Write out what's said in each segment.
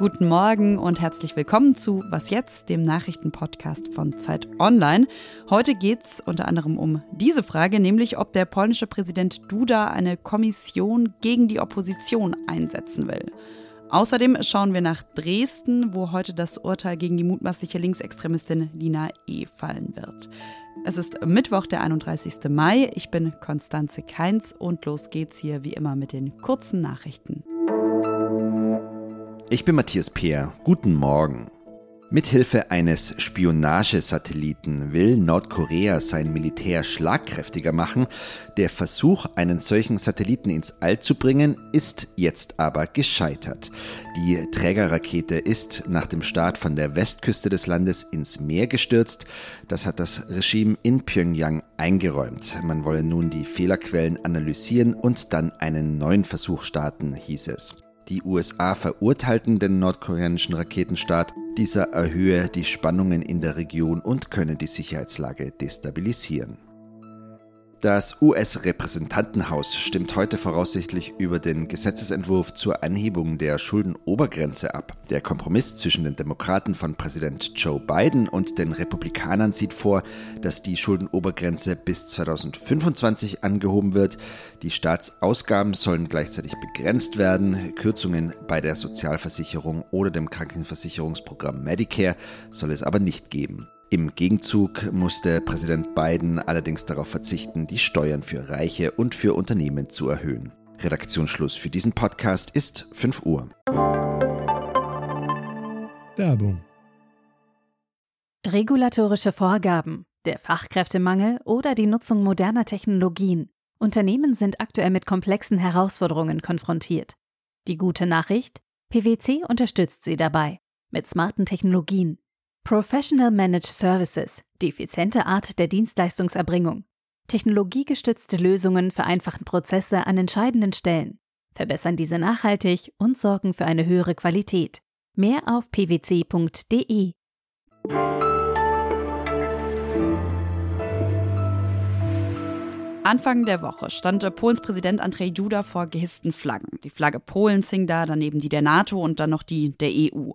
Guten Morgen und herzlich willkommen zu Was jetzt, dem Nachrichtenpodcast von Zeit Online. Heute geht es unter anderem um diese Frage, nämlich ob der polnische Präsident Duda eine Kommission gegen die Opposition einsetzen will. Außerdem schauen wir nach Dresden, wo heute das Urteil gegen die mutmaßliche Linksextremistin Lina E. fallen wird. Es ist Mittwoch, der 31. Mai. Ich bin Konstanze Keinz und los geht's hier wie immer mit den kurzen Nachrichten. Ich bin Matthias Peer. Guten Morgen. Mithilfe eines Spionagesatelliten will Nordkorea sein Militär schlagkräftiger machen. Der Versuch, einen solchen Satelliten ins All zu bringen, ist jetzt aber gescheitert. Die Trägerrakete ist nach dem Start von der Westküste des Landes ins Meer gestürzt. Das hat das Regime in Pyongyang eingeräumt. Man wolle nun die Fehlerquellen analysieren und dann einen neuen Versuch starten, hieß es. Die USA verurteilten den nordkoreanischen Raketenstart. Dieser erhöhe die Spannungen in der Region und könne die Sicherheitslage destabilisieren. Das US-Repräsentantenhaus stimmt heute voraussichtlich über den Gesetzesentwurf zur Anhebung der Schuldenobergrenze ab. Der Kompromiss zwischen den Demokraten von Präsident Joe Biden und den Republikanern sieht vor, dass die Schuldenobergrenze bis 2025 angehoben wird. Die Staatsausgaben sollen gleichzeitig begrenzt werden. Kürzungen bei der Sozialversicherung oder dem Krankenversicherungsprogramm Medicare soll es aber nicht geben. Im Gegenzug musste Präsident Biden allerdings darauf verzichten, die Steuern für Reiche und für Unternehmen zu erhöhen. Redaktionsschluss für diesen Podcast ist 5 Uhr. Werbung. Regulatorische Vorgaben, der Fachkräftemangel oder die Nutzung moderner Technologien. Unternehmen sind aktuell mit komplexen Herausforderungen konfrontiert. Die gute Nachricht? PwC unterstützt sie dabei. Mit smarten Technologien Professional Managed Services, die effiziente Art der Dienstleistungserbringung. Technologiegestützte Lösungen vereinfachen Prozesse an entscheidenden Stellen, verbessern diese nachhaltig und sorgen für eine höhere Qualität. Mehr auf pwc.de. Anfang der Woche stand Polens Präsident Andrzej Duda vor gehissten Flaggen. Die Flagge Polens hing da, daneben die der NATO und dann noch die der EU.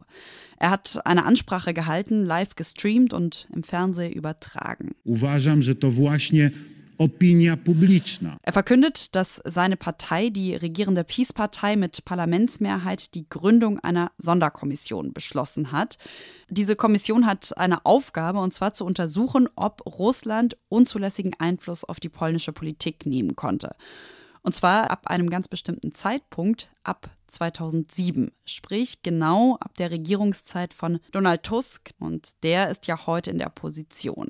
Er hat eine Ansprache gehalten, live gestreamt und im Fernsehen übertragen. Uważam, że to właśnie Opinia publiczna. Er verkündet, dass seine Partei, die regierende Peace-Partei mit Parlamentsmehrheit, die Gründung einer Sonderkommission beschlossen hat. Diese Kommission hat eine Aufgabe, und zwar zu untersuchen, ob Russland unzulässigen Einfluss auf die polnische Politik nehmen konnte. Und zwar ab einem ganz bestimmten Zeitpunkt, ab 2007, sprich genau ab der Regierungszeit von Donald Tusk. Und der ist ja heute in der Opposition.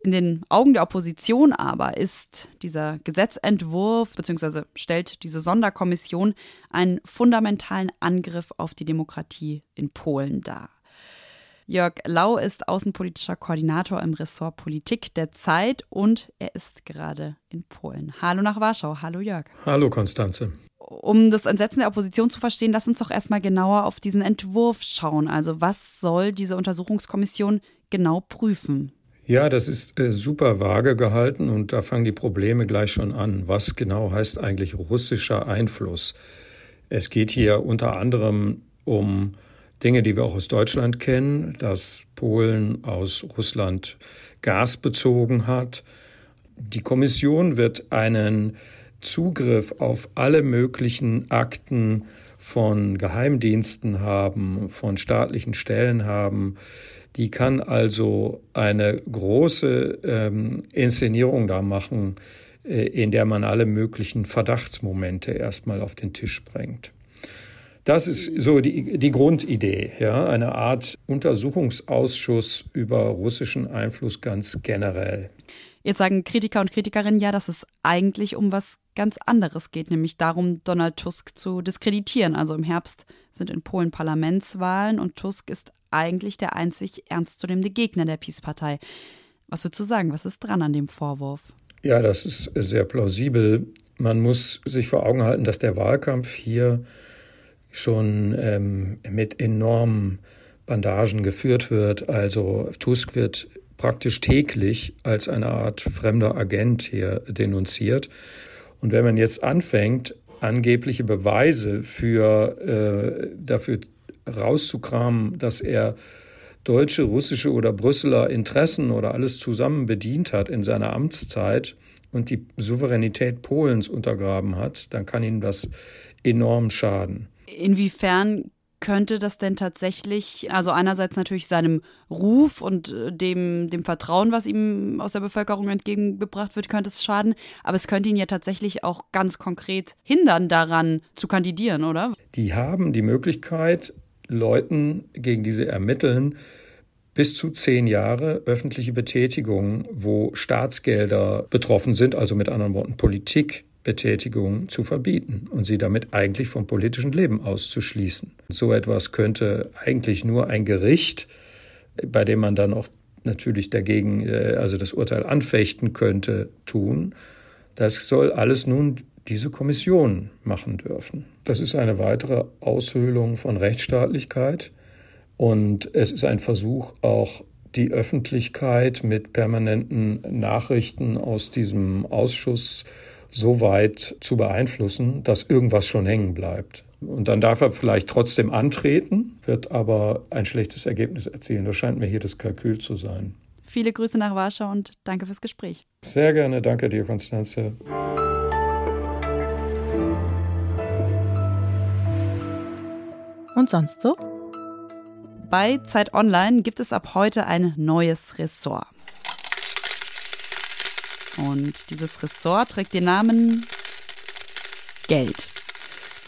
In den Augen der Opposition aber ist dieser Gesetzentwurf bzw. stellt diese Sonderkommission einen fundamentalen Angriff auf die Demokratie in Polen dar. Jörg Lau ist außenpolitischer Koordinator im Ressort Politik der Zeit und er ist gerade in Polen. Hallo nach Warschau. Hallo Jörg. Hallo Konstanze. Um das Entsetzen der Opposition zu verstehen, lass uns doch erstmal genauer auf diesen Entwurf schauen. Also was soll diese Untersuchungskommission genau prüfen? Ja, das ist äh, super vage gehalten und da fangen die Probleme gleich schon an. Was genau heißt eigentlich russischer Einfluss? Es geht hier unter anderem um Dinge, die wir auch aus Deutschland kennen, dass Polen aus Russland Gas bezogen hat. Die Kommission wird einen Zugriff auf alle möglichen Akten von Geheimdiensten haben, von staatlichen Stellen haben. Die kann also eine große ähm, Inszenierung da machen, äh, in der man alle möglichen Verdachtsmomente erstmal auf den Tisch bringt. Das ist so die, die Grundidee, ja, eine Art Untersuchungsausschuss über russischen Einfluss ganz generell. Jetzt sagen Kritiker und Kritikerinnen ja, dass es eigentlich um was ganz anderes geht, nämlich darum, Donald Tusk zu diskreditieren. Also im Herbst sind in Polen Parlamentswahlen und Tusk ist eigentlich der einzig ernstzunehmende Gegner der Peace-Partei. Was würdest du sagen? Was ist dran an dem Vorwurf? Ja, das ist sehr plausibel. Man muss sich vor Augen halten, dass der Wahlkampf hier schon ähm, mit enormen Bandagen geführt wird. Also Tusk wird praktisch täglich als eine Art fremder Agent hier denunziert. Und wenn man jetzt anfängt, angebliche Beweise für, äh, dafür rauszukramen, dass er deutsche, russische oder Brüsseler Interessen oder alles zusammen bedient hat in seiner Amtszeit und die Souveränität Polens untergraben hat, dann kann ihm das enorm schaden. Inwiefern könnte das denn tatsächlich, also einerseits natürlich seinem Ruf und äh, dem, dem Vertrauen, was ihm aus der Bevölkerung entgegengebracht wird, könnte es schaden, aber es könnte ihn ja tatsächlich auch ganz konkret hindern, daran zu kandidieren, oder? Die haben die Möglichkeit, Leuten, gegen die sie ermitteln, bis zu zehn Jahre öffentliche Betätigung, wo Staatsgelder betroffen sind, also mit anderen Worten Politik Betätigung zu verbieten und sie damit eigentlich vom politischen Leben auszuschließen. So etwas könnte eigentlich nur ein Gericht, bei dem man dann auch natürlich dagegen, äh, also das Urteil anfechten könnte, tun. Das soll alles nun diese Kommission machen dürfen. Das ist eine weitere Aushöhlung von Rechtsstaatlichkeit und es ist ein Versuch, auch die Öffentlichkeit mit permanenten Nachrichten aus diesem Ausschuss so weit zu beeinflussen, dass irgendwas schon hängen bleibt. Und dann darf er vielleicht trotzdem antreten, wird aber ein schlechtes Ergebnis erzielen. Das scheint mir hier das Kalkül zu sein. Viele Grüße nach Warschau und danke fürs Gespräch. Sehr gerne, danke dir, Konstanze. Und sonst so? Bei Zeit Online gibt es ab heute ein neues Ressort. Und dieses Ressort trägt den Namen Geld.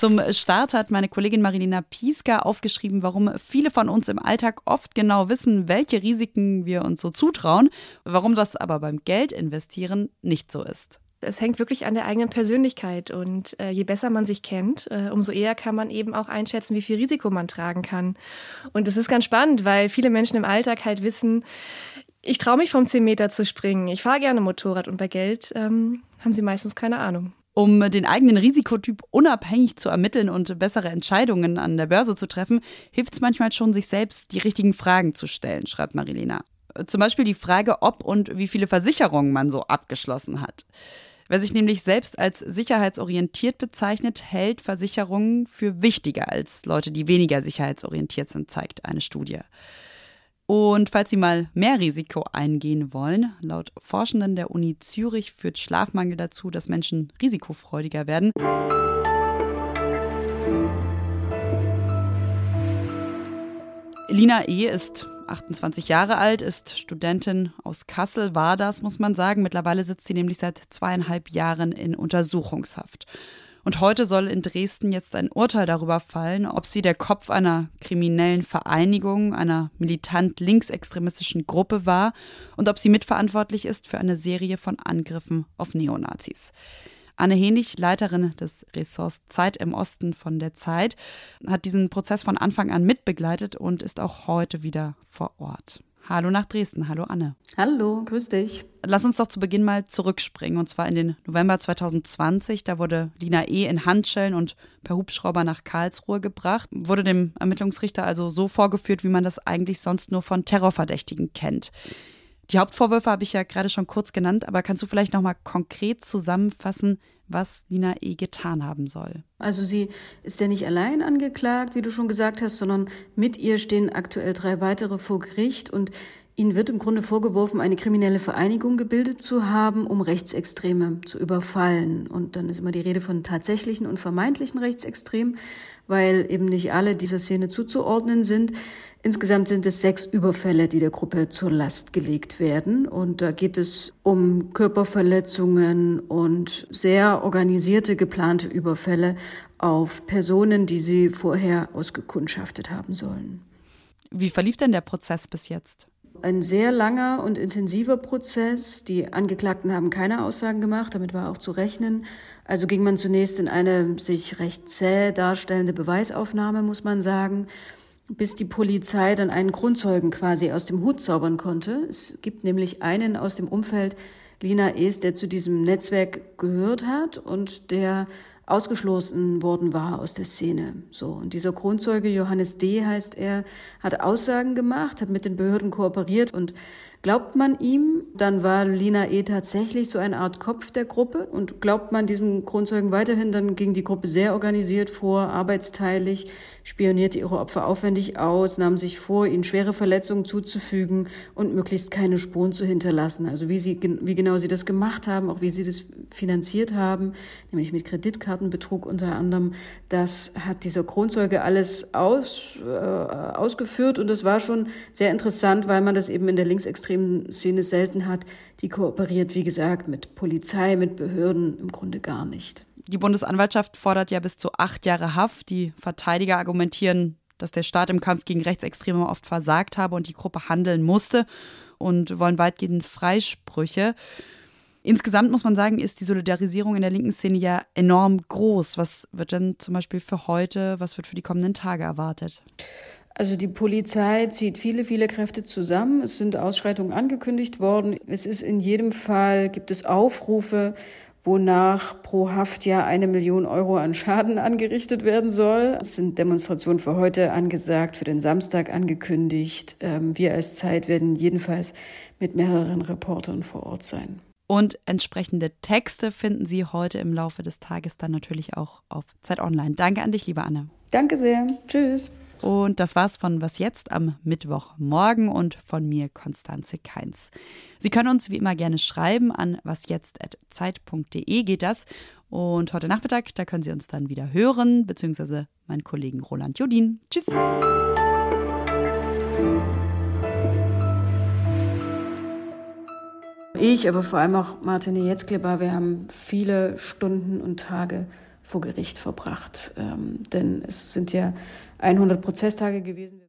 Zum Start hat meine Kollegin Marilina Pieska aufgeschrieben, warum viele von uns im Alltag oft genau wissen, welche Risiken wir uns so zutrauen, warum das aber beim Geld investieren nicht so ist. Es hängt wirklich an der eigenen Persönlichkeit und äh, je besser man sich kennt, äh, umso eher kann man eben auch einschätzen, wie viel Risiko man tragen kann. Und das ist ganz spannend, weil viele Menschen im Alltag halt wissen, ich traue mich vom 10 Meter zu springen. Ich fahre gerne Motorrad und bei Geld ähm, haben sie meistens keine Ahnung. Um den eigenen Risikotyp unabhängig zu ermitteln und bessere Entscheidungen an der Börse zu treffen, hilft es manchmal schon, sich selbst die richtigen Fragen zu stellen, schreibt Marilena. Zum Beispiel die Frage, ob und wie viele Versicherungen man so abgeschlossen hat. Wer sich nämlich selbst als sicherheitsorientiert bezeichnet, hält Versicherungen für wichtiger als Leute, die weniger sicherheitsorientiert sind, zeigt eine Studie. Und falls Sie mal mehr Risiko eingehen wollen, laut Forschenden der Uni Zürich führt Schlafmangel dazu, dass Menschen risikofreudiger werden. Lina E. ist 28 Jahre alt, ist Studentin aus Kassel, war das, muss man sagen. Mittlerweile sitzt sie nämlich seit zweieinhalb Jahren in Untersuchungshaft. Und heute soll in Dresden jetzt ein Urteil darüber fallen, ob sie der Kopf einer kriminellen Vereinigung, einer militant linksextremistischen Gruppe war und ob sie mitverantwortlich ist für eine Serie von Angriffen auf Neonazis. Anne Henig, Leiterin des Ressorts Zeit im Osten von der Zeit, hat diesen Prozess von Anfang an mitbegleitet und ist auch heute wieder vor Ort. Hallo nach Dresden. Hallo Anne. Hallo, grüß dich. Lass uns doch zu Beginn mal zurückspringen und zwar in den November 2020. Da wurde Lina E. in Handschellen und per Hubschrauber nach Karlsruhe gebracht. Wurde dem Ermittlungsrichter also so vorgeführt, wie man das eigentlich sonst nur von Terrorverdächtigen kennt. Die Hauptvorwürfe habe ich ja gerade schon kurz genannt, aber kannst du vielleicht noch mal konkret zusammenfassen, was Nina E. getan haben soll. Also sie ist ja nicht allein angeklagt, wie du schon gesagt hast, sondern mit ihr stehen aktuell drei weitere vor Gericht und Ihnen wird im Grunde vorgeworfen, eine kriminelle Vereinigung gebildet zu haben, um Rechtsextreme zu überfallen. Und dann ist immer die Rede von tatsächlichen und vermeintlichen Rechtsextremen, weil eben nicht alle dieser Szene zuzuordnen sind. Insgesamt sind es sechs Überfälle, die der Gruppe zur Last gelegt werden. Und da geht es um Körperverletzungen und sehr organisierte, geplante Überfälle auf Personen, die sie vorher ausgekundschaftet haben sollen. Wie verlief denn der Prozess bis jetzt? Ein sehr langer und intensiver Prozess. Die Angeklagten haben keine Aussagen gemacht, damit war auch zu rechnen. Also ging man zunächst in eine sich recht zäh darstellende Beweisaufnahme, muss man sagen bis die Polizei dann einen Grundzeugen quasi aus dem Hut zaubern konnte. Es gibt nämlich einen aus dem Umfeld Lina Es, der zu diesem Netzwerk gehört hat und der ausgeschlossen worden war aus der Szene. So. Und dieser Grundzeuge, Johannes D. heißt er, hat Aussagen gemacht, hat mit den Behörden kooperiert und Glaubt man ihm, dann war Lina E. tatsächlich so eine Art Kopf der Gruppe. Und glaubt man diesem Kronzeugen weiterhin, dann ging die Gruppe sehr organisiert vor, arbeitsteilig, spionierte ihre Opfer aufwendig aus, nahm sich vor, ihnen schwere Verletzungen zuzufügen und möglichst keine Spuren zu hinterlassen. Also wie sie, wie genau sie das gemacht haben, auch wie sie das finanziert haben, nämlich mit Kreditkartenbetrug unter anderem, das hat dieser Kronzeuge alles aus, äh, ausgeführt und das war schon sehr interessant, weil man das eben in der linksextremen Szene selten hat. Die kooperiert, wie gesagt, mit Polizei, mit Behörden im Grunde gar nicht. Die Bundesanwaltschaft fordert ja bis zu acht Jahre Haft. Die Verteidiger argumentieren, dass der Staat im Kampf gegen Rechtsextreme oft versagt habe und die Gruppe handeln musste und wollen weitgehend Freisprüche. Insgesamt muss man sagen, ist die Solidarisierung in der linken Szene ja enorm groß. Was wird denn zum Beispiel für heute, was wird für die kommenden Tage erwartet? Also die Polizei zieht viele, viele Kräfte zusammen. Es sind Ausschreitungen angekündigt worden. Es ist in jedem Fall, gibt es Aufrufe wonach pro Haftjahr eine Million Euro an Schaden angerichtet werden soll. Es sind Demonstrationen für heute angesagt, für den Samstag angekündigt. Ähm, wir als Zeit werden jedenfalls mit mehreren Reportern vor Ort sein. Und entsprechende Texte finden Sie heute im Laufe des Tages dann natürlich auch auf Zeit Online. Danke an dich, liebe Anne. Danke sehr. Tschüss. Und das war's von Was jetzt am Mittwochmorgen und von mir, Konstanze Keins. Sie können uns wie immer gerne schreiben an wasjetzt.zeit.de geht das. Und heute Nachmittag, da können Sie uns dann wieder hören, beziehungsweise meinen Kollegen Roland Jodin. Tschüss. Ich, aber vor allem auch Martine Jetzkleber, wir haben viele Stunden und Tage vor Gericht verbracht. Ähm, denn es sind ja 100 Prozesstage gewesen.